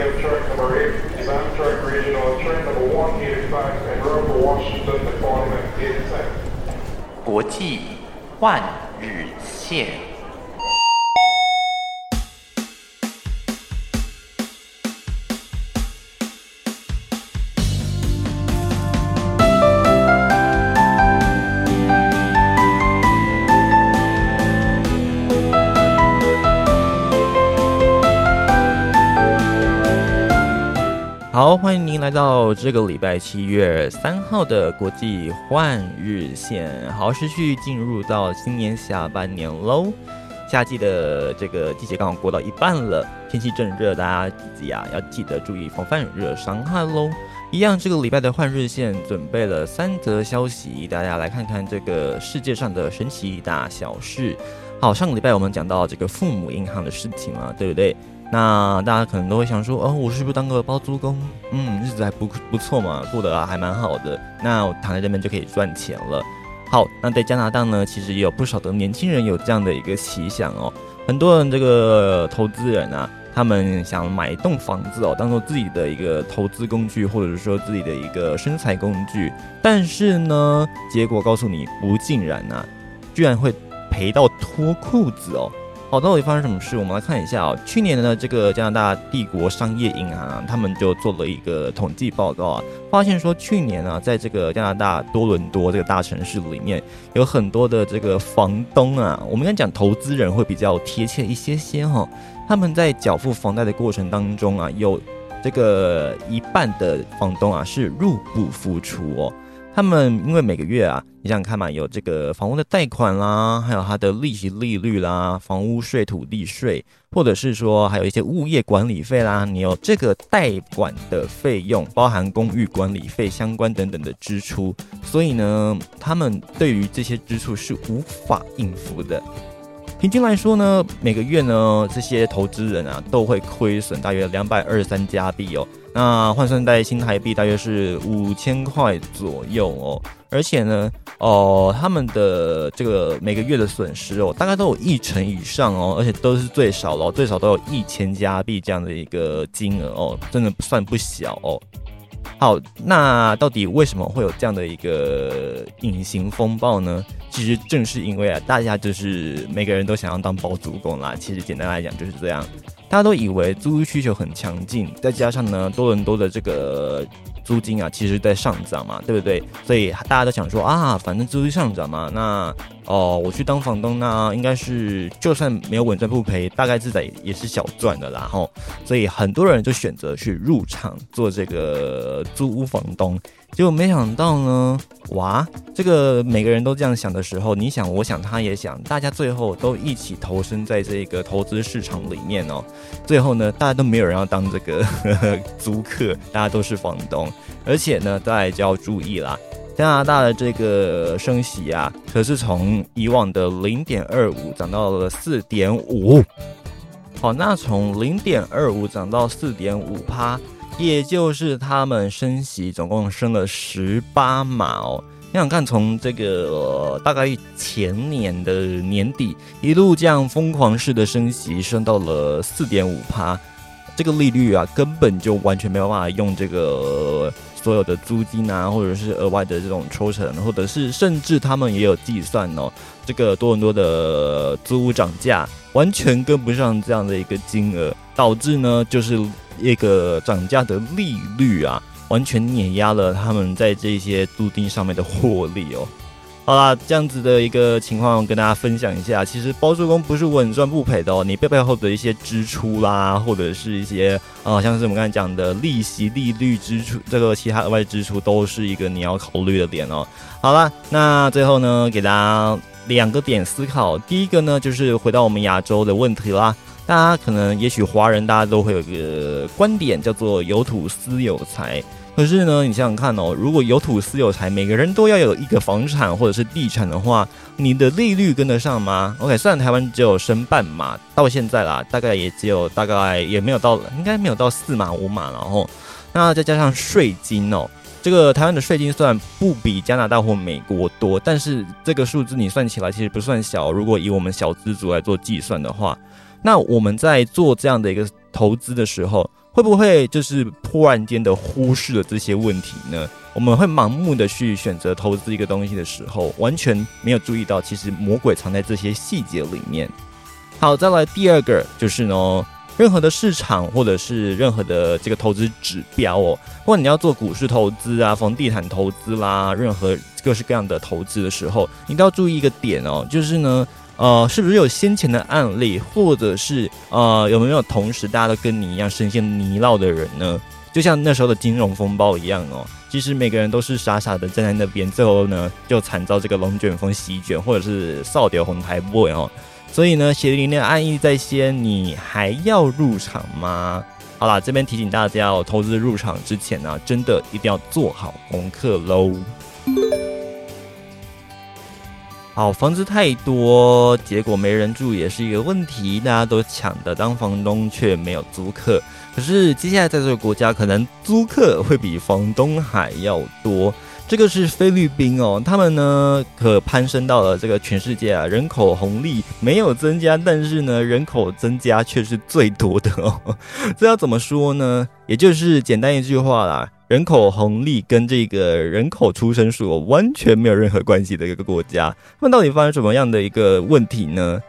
have track number 8 is Amtrak Regional Train number 185 and Rover Washington Department 87. 国际换日线。 好，欢迎您来到这个礼拜七月三号的国际换日线。好，持续进入到今年下半年喽，夏季的这个季节刚好过到一半了，天气正热，大家自己啊要记得注意防范热伤害喽。一样，这个礼拜的换日线准备了三则消息，大家来看看这个世界上的神奇大小事。好，上个礼拜我们讲到这个父母银行的事情嘛，对不对？那大家可能都会想说，哦，我是不是当个包租公？嗯，日子还不不错嘛，过得还蛮好的。那我躺在这边就可以赚钱了。好，那在加拿大呢，其实也有不少的年轻人有这样的一个奇想哦。很多人这个投资人啊，他们想买一栋房子哦，当做自己的一个投资工具，或者是说自己的一个生财工具。但是呢，结果告诉你不尽然呐，居然会赔到脱裤子哦。好，到底发生什么事？我们来看一下啊。去年的这个加拿大帝国商业银行啊，他们就做了一个统计报告啊，发现说去年啊，在这个加拿大多伦多这个大城市里面，有很多的这个房东啊，我们应该讲投资人会比较贴切一些些哈。他们在缴付房贷的过程当中啊，有这个一半的房东啊是入不敷出哦。他们因为每个月啊，你想想看嘛，有这个房屋的贷款啦，还有它的利息利率啦，房屋税、土地税，或者是说还有一些物业管理费啦，你有这个贷款的费用，包含公寓管理费相关等等的支出，所以呢，他们对于这些支出是无法应付的。平均来说呢，每个月呢，这些投资人啊都会亏损大约两百二十三加币哦。那换算在新台币大约是五千块左右哦。而且呢，哦，他们的这个每个月的损失哦，大概都有一成以上哦，而且都是最少了，最少都有一千加币这样的一个金额哦，真的算不小哦。好，那到底为什么会有这样的一个隐形风暴呢？其实正是因为啊，大家就是每个人都想要当包租公啦。其实简单来讲就是这样，大家都以为租需求很强劲，再加上呢多伦多的这个。租金啊，其实在上涨嘛，对不对？所以大家都想说啊，反正租金上涨嘛，那哦，我去当房东，那应该是就算没有稳赚不赔，大概自在也是小赚的啦。吼，所以很多人就选择去入场做这个租屋房东。结果没想到呢，哇，这个每个人都这样想的时候，你想，我想，他也想，大家最后都一起投身在这个投资市场里面哦。最后呢，大家都没有人要当这个 租客，大家都是房东。而且呢，大家就要注意啦，加拿大的这个升息啊，可是从以往的零点二五涨到了四点五。好，那从零点二五涨到四点五趴。也就是他们升息总共升了十八码哦，你想看从这个大概前年的年底一路这样疯狂式的升息，升到了四点五趴，这个利率啊根本就完全没有办法用这个所有的租金啊，或者是额外的这种抽成，或者是甚至他们也有计算哦，这个多很多的租屋涨价完全跟不上这样的一个金额，导致呢就是。一个涨价的利率啊，完全碾压了他们在这些租金上面的获利哦。好啦，这样子的一个情况跟大家分享一下。其实包租公不是稳赚不赔的哦，你背背后的一些支出啦，或者是一些啊，像是我们刚才讲的利息、利率支出，这个其他额外支出都是一个你要考虑的点哦。好了，那最后呢，给大家两个点思考。第一个呢，就是回到我们亚洲的问题啦。大家可能，也许华人大家都会有一个观点，叫做有土私有财。可是呢，你想想看哦，如果有土私有财，每个人都要有一个房产或者是地产的话，你的利率跟得上吗？OK，虽然台湾只有升半码，到现在啦，大概也只有大概也没有到，应该没有到四码五码，然后那再加上税金哦，这个台湾的税金虽然不比加拿大或美国多，但是这个数字你算起来其实不算小。如果以我们小资族来做计算的话。那我们在做这样的一个投资的时候，会不会就是突然间的忽视了这些问题呢？我们会盲目的去选择投资一个东西的时候，完全没有注意到，其实魔鬼藏在这些细节里面。好，再来第二个就是呢，任何的市场或者是任何的这个投资指标哦，不管你要做股市投资啊、房地产投资啦，任何各式各样的投资的时候，你都要注意一个点哦，就是呢，呃，是不是有先前的案例，或者是呃，有没有同时大家都跟你一样深陷泥淖的人呢？就像那时候的金融风暴一样哦。其实每个人都是傻傻的站在那边，最后呢就惨遭这个龙卷风席卷，或者是扫掉红台 boy 哦。所以呢，血淋淋的案例在先，你还要入场吗？好啦，这边提醒大家哦，投资入场之前呢，真的一定要做好功课喽。好，房子太多，结果没人住也是一个问题，大家都抢着当房东，却没有租客。可是接下来在这个国家，可能租客会比房东还要多。这个是菲律宾哦，他们呢可攀升到了这个全世界啊，人口红利没有增加，但是呢人口增加却是最多的哦。这要怎么说呢？也就是简单一句话啦，人口红利跟这个人口出生数完全没有任何关系的一个国家，那到底发生什么样的一个问题呢？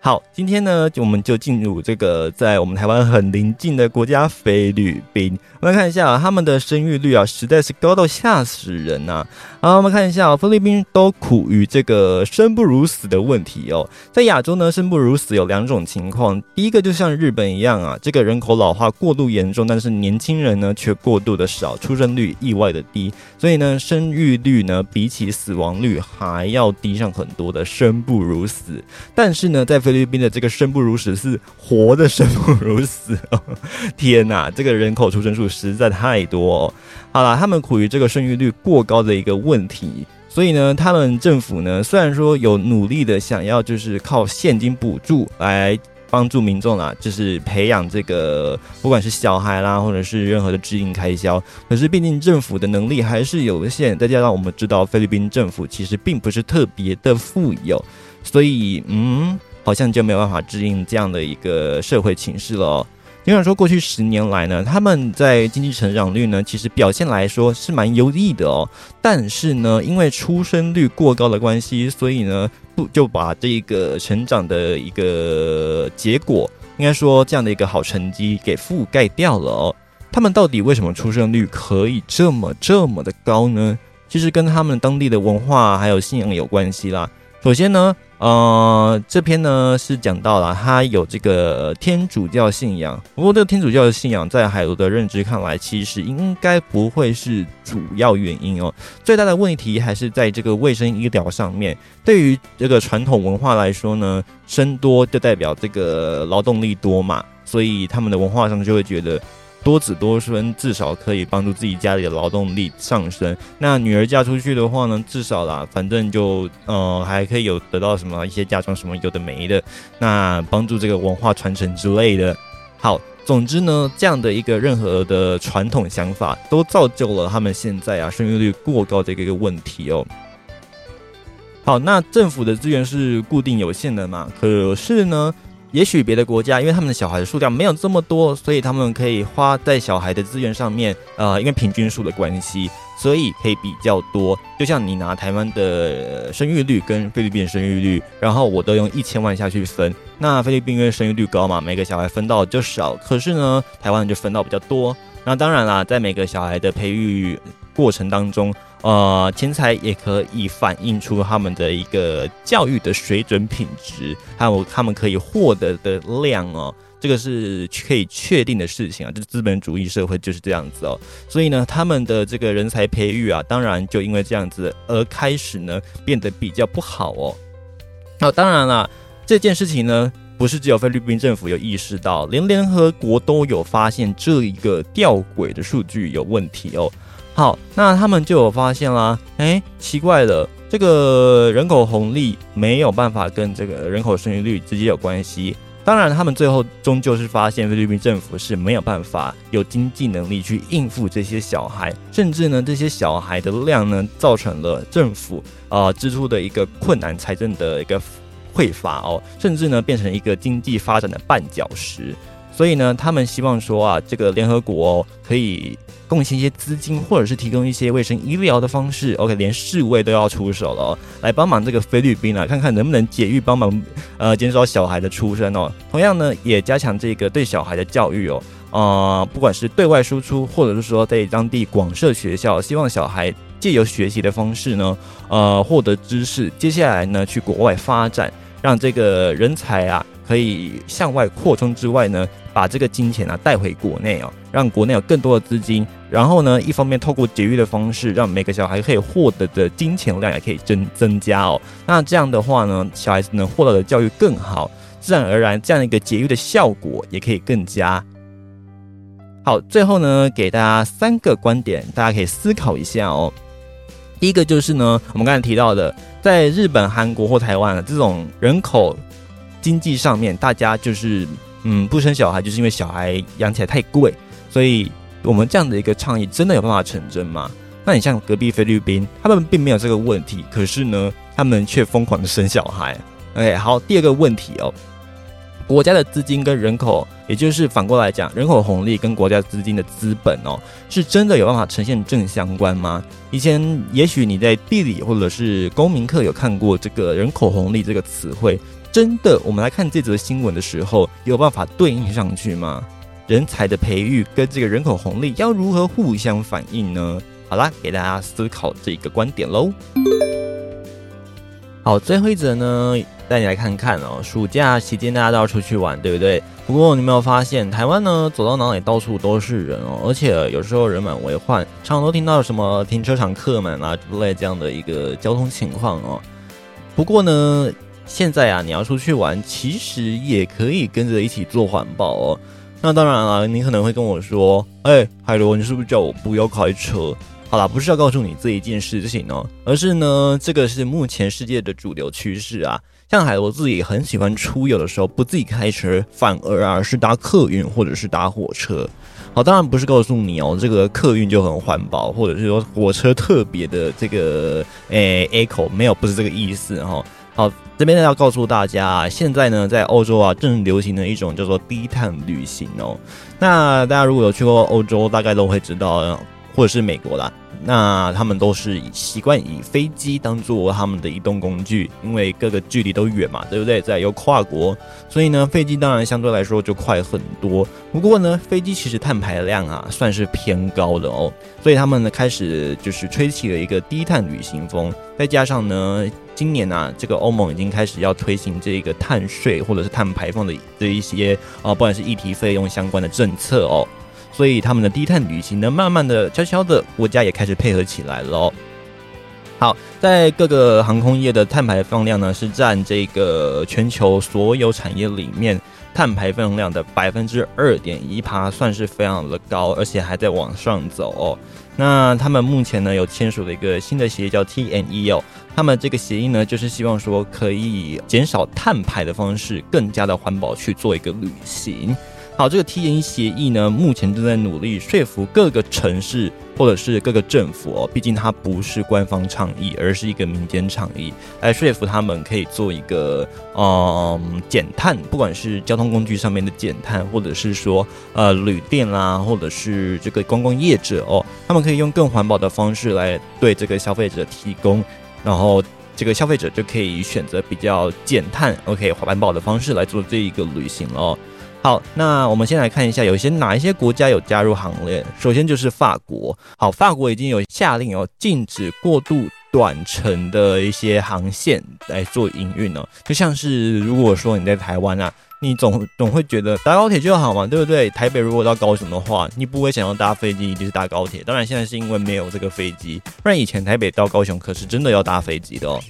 好，今天呢，我们就进入这个在我们台湾很临近的国家菲律宾。我们来看一下他们的生育率啊，实在是高到吓死人呐！好，我们看一下哦菲律宾都苦于这个生不如死的问题哦。在亚洲呢，生不如死有两种情况，第一个就像日本一样啊，这个人口老化过度严重，但是年轻人呢却过度的少，出生率意外的低，所以呢，生育率呢比起死亡率还要低上很多的生不如死。但是呢，在菲律宾的这个生不如死是活的生不如死哦！天哪，这个人口出生数。实在太多，好了，他们苦于这个生育率过高的一个问问题，所以呢，他们政府呢，虽然说有努力的想要就是靠现金补助来帮助民众啦，就是培养这个不管是小孩啦，或者是任何的指引开销，可是毕竟政府的能力还是有限，再加上我们知道菲律宾政府其实并不是特别的富有，所以嗯，好像就没有办法指应这样的一个社会情势了。尽管说过去十年来呢，他们在经济成长率呢，其实表现来说是蛮优异的哦。但是呢，因为出生率过高的关系，所以呢，不就把这个成长的一个结果，应该说这样的一个好成绩给覆盖掉了哦。他们到底为什么出生率可以这么这么的高呢？其实跟他们当地的文化还有信仰有关系啦。首先呢。呃，这篇呢是讲到了他有这个天主教信仰，不过这个天主教的信仰在海螺的认知看来，其实应该不会是主要原因哦。最大的问题还是在这个卫生医疗上面。对于这个传统文化来说呢，生多就代表这个劳动力多嘛，所以他们的文化上就会觉得。多子多孙至少可以帮助自己家里的劳动力上升。那女儿嫁出去的话呢，至少啦，反正就呃还可以有得到什么一些嫁妆什么有的没的，那帮助这个文化传承之类的。好，总之呢，这样的一个任何的传统想法，都造就了他们现在啊生育率过高的一个问题哦。好，那政府的资源是固定有限的嘛？可是呢？也许别的国家，因为他们的小孩的数量没有这么多，所以他们可以花在小孩的资源上面，呃，因为平均数的关系，所以可以比较多。就像你拿台湾的生育率跟菲律宾生育率，然后我都用一千万下去分，那菲律宾因为生育率高嘛，每个小孩分到就少，可是呢，台湾就分到比较多。那当然啦，在每个小孩的培育过程当中。呃，钱财也可以反映出他们的一个教育的水准品质，还有他们可以获得的量哦，这个是可以确定的事情啊。就是资本主义社会就是这样子哦，所以呢，他们的这个人才培育啊，当然就因为这样子而开始呢变得比较不好哦。那当然了，这件事情呢，不是只有菲律宾政府有意识到，连联合国都有发现这一个吊诡的数据有问题哦。好，那他们就有发现啦，哎，奇怪了，这个人口红利没有办法跟这个人口生育率直接有关系。当然，他们最后终究是发现菲律宾政府是没有办法有经济能力去应付这些小孩，甚至呢，这些小孩的量呢，造成了政府啊支出的一个困难，财政的一个匮乏哦，甚至呢，变成一个经济发展的绊脚石。所以呢，他们希望说啊，这个联合国哦，可以贡献一些资金，或者是提供一些卫生医疗的方式。OK，连世卫都要出手了，来帮忙这个菲律宾啊，看看能不能解狱，帮忙呃减少小孩的出生哦。同样呢，也加强这个对小孩的教育哦，啊，不管是对外输出，或者是说在当地广设学校，希望小孩借由学习的方式呢，呃，获得知识，接下来呢去国外发展，让这个人才啊可以向外扩充之外呢。把这个金钱啊带回国内哦，让国内有更多的资金，然后呢，一方面透过节育的方式，让每个小孩可以获得的金钱量也可以增增加哦。那这样的话呢，小孩子能获得的教育更好，自然而然这样一个节育的效果也可以更加好。最后呢，给大家三个观点，大家可以思考一下哦。第一个就是呢，我们刚才提到的，在日本、韩国或台湾这种人口经济上面，大家就是。嗯，不生小孩就是因为小孩养起来太贵，所以我们这样的一个倡议真的有办法成真吗？那你像隔壁菲律宾，他们并没有这个问题，可是呢，他们却疯狂的生小孩。OK，好，第二个问题哦，国家的资金跟人口，也就是反过来讲，人口红利跟国家资金的资本哦，是真的有办法呈现正相关吗？以前也许你在地理或者是公民课有看过这个人口红利这个词汇。真的，我们来看这则新闻的时候，有办法对应上去吗？人才的培育跟这个人口红利要如何互相反映呢？好啦，给大家思考这个观点喽。好，最后一则呢，带你来看看哦。暑假期间大家都要出去玩，对不对？不过你没有发现，台湾呢走到哪里到处都是人哦，而且有时候人满为患，常常都听到什么停车场客满啊之类这样的一个交通情况哦。不过呢。现在啊，你要出去玩，其实也可以跟着一起做环保哦。那当然了，你可能会跟我说：“哎，海螺，你是不是叫我不要开车？”好啦，不是要告诉你这一件事情哦，而是呢，这个是目前世界的主流趋势啊。像海螺自己很喜欢出游的时候，不自己开车，反而啊是搭客运或者是搭火车。好，当然不是告诉你哦，这个客运就很环保，或者是说火车特别的这个诶 A 口没有，不是这个意思哈。好，这边呢要告诉大家啊，现在呢在欧洲啊正流行的一种叫做低碳旅行哦。那大家如果有去过欧洲，大概都会知道，或者是美国啦。那他们都是习惯以飞机当做他们的移动工具，因为各个距离都远嘛，对不对？再有跨国，所以呢，飞机当然相对来说就快很多。不过呢，飞机其实碳排量啊算是偏高的哦，所以他们呢开始就是吹起了一个低碳旅行风。再加上呢，今年啊，这个欧盟已经开始要推行这个碳税或者是碳排放的这一些啊，不管是议题费用相关的政策哦。所以他们的低碳旅行呢，慢慢的、悄悄的，国家也开始配合起来了。好，在各个航空业的碳排放量呢，是占这个全球所有产业里面碳排放量的百分之二点一趴，算是非常的高，而且还在往上走哦。那他们目前呢，有签署了一个新的协议，叫 TNE 哦。他们这个协议呢，就是希望说可以减少碳排的方式，更加的环保去做一个旅行。好，这个 T N 协议呢，目前正在努力说服各个城市或者是各个政府哦，毕竟它不是官方倡议，而是一个民间倡议，来说服他们可以做一个嗯减碳，不管是交通工具上面的减碳，或者是说呃旅店啦，或者是这个公共业者哦，他们可以用更环保的方式来对这个消费者提供，然后这个消费者就可以选择比较减碳、OK 环保的方式来做这一个旅行了。好，那我们先来看一下，有些哪一些国家有加入行列。首先就是法国。好，法国已经有下令哦，禁止过度短程的一些航线来做营运了。就像是如果说你在台湾啊，你总总会觉得搭高铁就好嘛，对不对？台北如果到高雄的话，你不会想要搭飞机，一定是搭高铁。当然现在是因为没有这个飞机，不然以前台北到高雄可是真的要搭飞机的哦。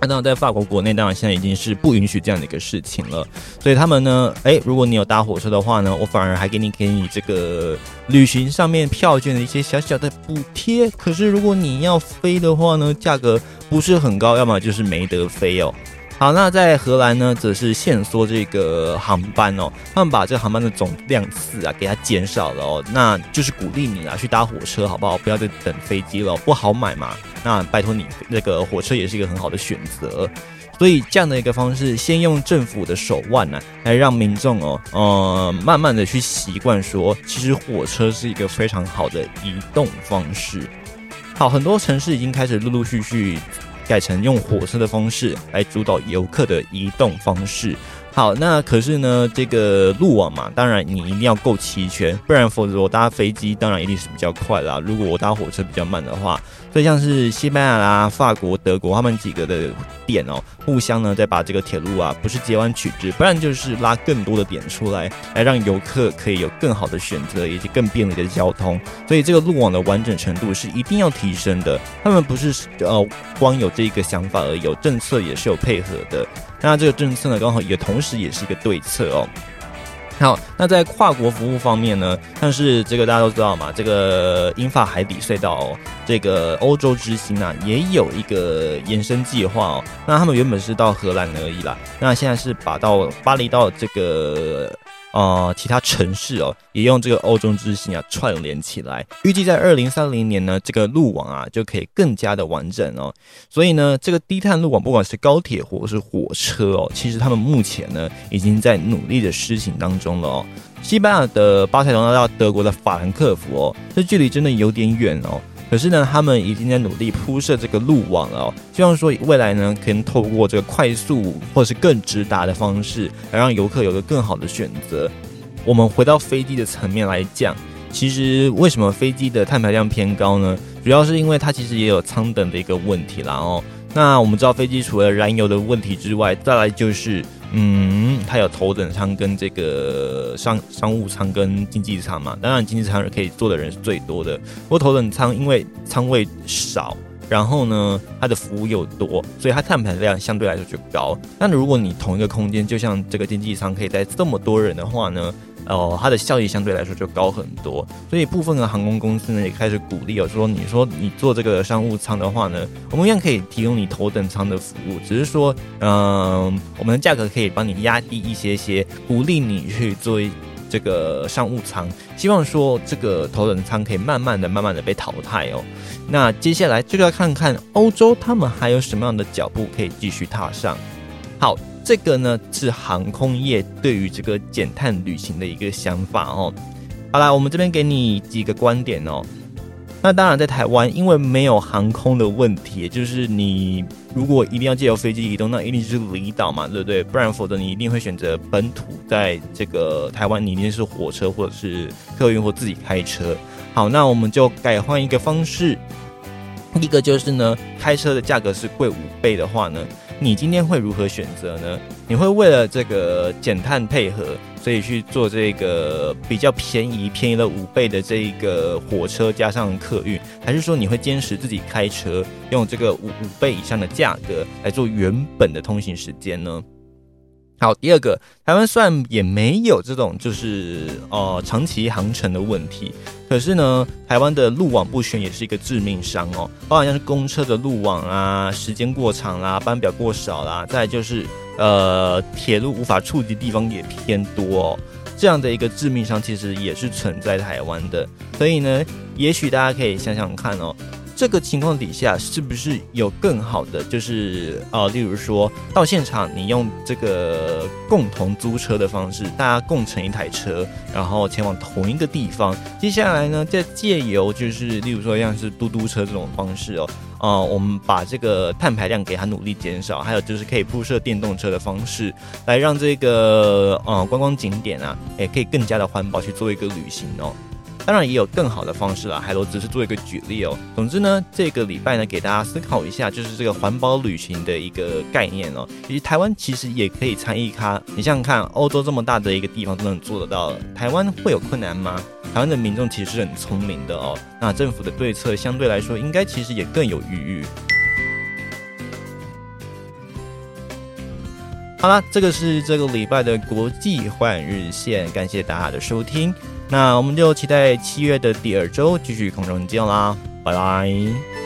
那当然在法国国内，当然现在已经是不允许这样的一个事情了。所以他们呢，诶，如果你有搭火车的话呢，我反而还给你给你这个旅行上面票券的一些小小的补贴。可是如果你要飞的话呢，价格不是很高，要么就是没得飞哦。好，那在荷兰呢，则是限缩这个航班哦，他们把这个航班的总量次啊给它减少了哦，那就是鼓励你啊去搭火车好不好？不要再等飞机了，不好买嘛。那拜托你，那个火车也是一个很好的选择。所以这样的一个方式，先用政府的手腕呢，来让民众哦，呃，慢慢的去习惯说，其实火车是一个非常好的移动方式。好，很多城市已经开始陆陆续续。改成用火车的方式来主导游客的移动方式。好，那可是呢，这个路网嘛，当然你一定要够齐全，不然否则我搭飞机当然一定是比较快啦。如果我搭火车比较慢的话，所以像是西班牙啦、法国、德国他们几个的点哦，互相呢再把这个铁路啊，不是截弯取直，不然就是拉更多的点出来，来让游客可以有更好的选择以及更便利的交通。所以这个路网的完整程度是一定要提升的。他们不是呃光有这个想法而已，有政策也是有配合的。那这个政策呢，刚好也同时也是一个对策哦。好，那在跨国服务方面呢，但是这个大家都知道嘛，这个英法海底隧道，这个欧洲之星啊，也有一个延伸计划哦。那他们原本是到荷兰而已啦，那现在是把到巴黎到这个。呃，其他城市哦，也用这个欧洲之星啊串联起来。预计在二零三零年呢，这个路网啊就可以更加的完整哦。所以呢，这个低碳路网，不管是高铁或是火车哦，其实他们目前呢已经在努力的施行当中了哦。西班牙的巴塞罗那到德国的法兰克福哦，这距离真的有点远哦。可是呢，他们已经在努力铺设这个路网了哦，希望说未来呢，可以透过这个快速或是更直达的方式，来让游客有个更好的选择。我们回到飞机的层面来讲，其实为什么飞机的碳排量偏高呢？主要是因为它其实也有舱等的一个问题啦哦。那我们知道飞机除了燃油的问题之外，再来就是。嗯，它有头等舱跟这个商商务舱跟经济舱嘛，当然经济舱可以坐的人是最多的。不过头等舱因为仓位少，然后呢它的服务又多，所以它碳排量相对来说就高。那如果你同一个空间，就像这个经济舱可以带这么多人的话呢？哦，它的效益相对来说就高很多，所以部分的航空公司呢也开始鼓励哦，说你说你做这个商务舱的话呢，我们一样可以提供你头等舱的服务，只是说，嗯，我们的价格可以帮你压低一些些，鼓励你去做这个商务舱，希望说这个头等舱可以慢慢的、慢慢的被淘汰哦。那接下来就要看看欧洲他们还有什么样的脚步可以继续踏上。好。这个呢是航空业对于这个减碳旅行的一个想法哦。好啦，我们这边给你几个观点哦。那当然，在台湾，因为没有航空的问题，就是你如果一定要借由飞机移动，那一定是离岛嘛，对不对？不然，否则你一定会选择本土，在这个台湾，你一定是火车或者是客运或自己开车。好，那我们就改换一个方式，一个就是呢，开车的价格是贵五倍的话呢。你今天会如何选择呢？你会为了这个减碳配合，所以去做这个比较便宜、便宜了五倍的这一个火车加上客运，还是说你会坚持自己开车，用这个五五倍以上的价格来做原本的通行时间呢？好，第二个，台湾虽然也没有这种就是呃长期航程的问题，可是呢，台湾的路网不全也是一个致命伤哦，包含像是公车的路网啊，时间过长啦，班表过少啦，再就是呃铁路无法触及地方也偏多哦，这样的一个致命伤其实也是存在台湾的，所以呢，也许大家可以想想看哦。这个情况底下，是不是有更好的？就是呃，例如说到现场，你用这个共同租车的方式，大家共乘一台车，然后前往同一个地方。接下来呢，再借由就是例如说像是嘟嘟车这种方式哦，啊，我们把这个碳排量给它努力减少，还有就是可以铺设电动车的方式，来让这个呃观光景点啊，也可以更加的环保去做一个旅行哦。当然也有更好的方式啦，海螺只是做一个举例哦。总之呢，这个礼拜呢，给大家思考一下，就是这个环保旅行的一个概念哦。以及台湾其实也可以参与它。你想想看，欧洲这么大的一个地方都能做得到，台湾会有困难吗？台湾的民众其实是很聪明的哦。那政府的对策相对来说，应该其实也更有余裕。好了，这个是这个礼拜的国际换日线，感谢大家的收听。那我们就期待七月的第二周继续空中见啦，拜拜。